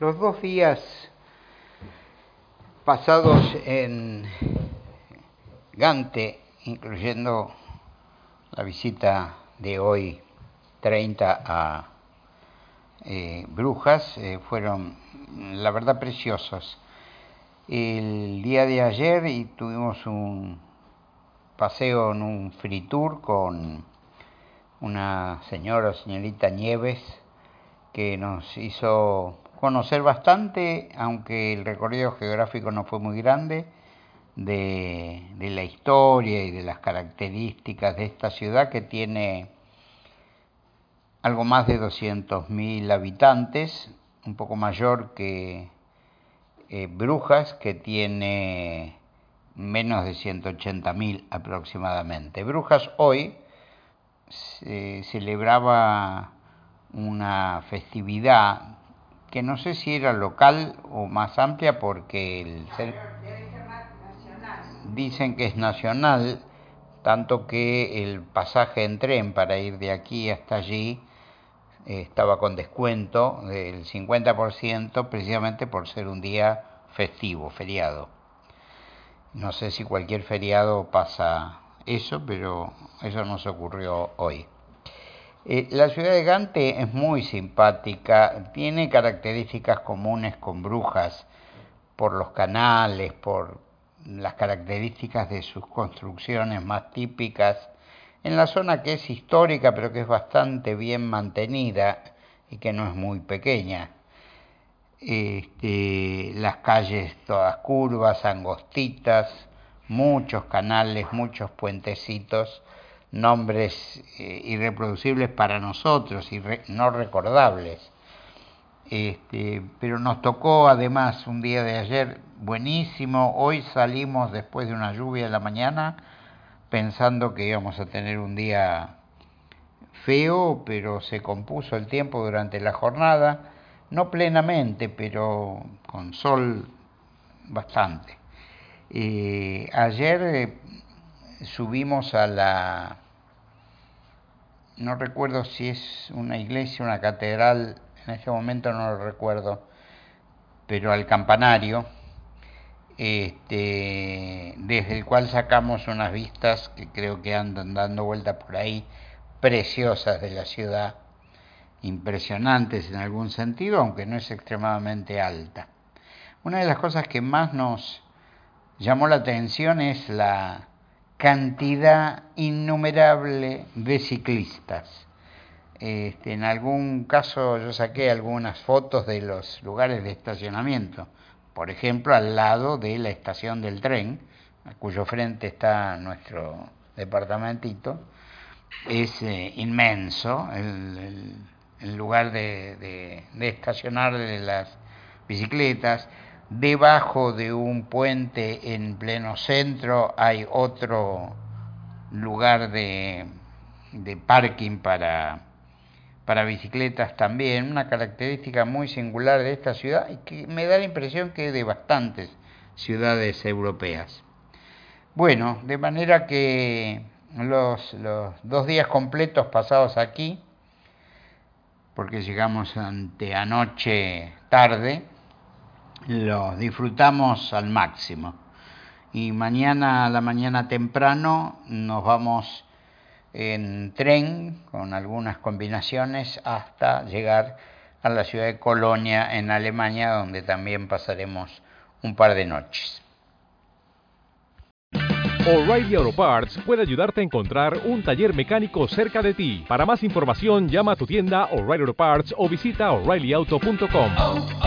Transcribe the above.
Los dos días pasados en Gante, incluyendo la visita de hoy 30 a eh, Brujas, eh, fueron la verdad preciosos el día de ayer y tuvimos un paseo en un free tour con una señora, señorita Nieves, que nos hizo conocer bastante, aunque el recorrido geográfico no fue muy grande, de, la historia y de las características de esta ciudad que tiene algo más de 200.000 habitantes, un poco mayor que eh, Brujas, que tiene menos de 180.000 aproximadamente. Brujas hoy se celebraba una festividad que no sé si era local o más amplia porque el dicen que es nacional, tanto que el pasaje en tren para ir de aquí hasta allí estaba con descuento del 50% precisamente por ser un día festivo, feriado. No sé si cualquier feriado pasa eso, pero eso nos ocurrió hoy. Eh, la ciudad de Gante es muy simpática, tiene características comunes con Brujas por los canales, por las características de sus construcciones más típicas en la zona que es histórica pero que es bastante bien mantenida y que no es muy pequeña. Este, las calles todas curvas, angostitas, muchos canales, muchos puentecitos, nombres eh, irreproducibles para nosotros y no recordables. Este, pero nos tocó además un día de ayer buenísimo, hoy salimos después de una lluvia de la mañana pensando que íbamos a tener un día feo, pero se compuso el tiempo durante la jornada, no plenamente, pero con sol bastante. Eh, ayer eh, subimos a la, no recuerdo si es una iglesia, una catedral, en este momento no lo recuerdo, pero al campanario, este, desde el cual sacamos unas vistas que creo que andan dando vuelta por ahí, preciosas de la ciudad, impresionantes en algún sentido, aunque no es extremadamente alta. Una de las cosas que más nos llamó la atención es la cantidad innumerable de ciclistas. Este, en algún caso yo saqué algunas fotos de los lugares de estacionamiento por ejemplo, al lado de la estación del tren, a cuyo frente está nuestro departamentito, es eh, inmenso el, lugar de, estacionar de las bicicletas. Debajo de un puente en pleno centro hay otro lugar de parking para para bicicletas también, una característica muy singular de esta ciudad y que me da la impresión que de bastantes ciudades europeas. Bueno, de manera que los, dos días completos pasados aquí, porque llegamos ante anoche tarde, los disfrutamos al máximo. Y mañana a la mañana temprano nos vamos en tren con algunas combinaciones hasta llegar a la ciudad de Colonia en Alemania donde también pasaremos un par de noches. O'Reilly Auto Parts puede ayudarte a encontrar un taller mecánico cerca de ti. Para más información llama a tu tienda O'Reilly Auto Parts o visita oreillyauto.com.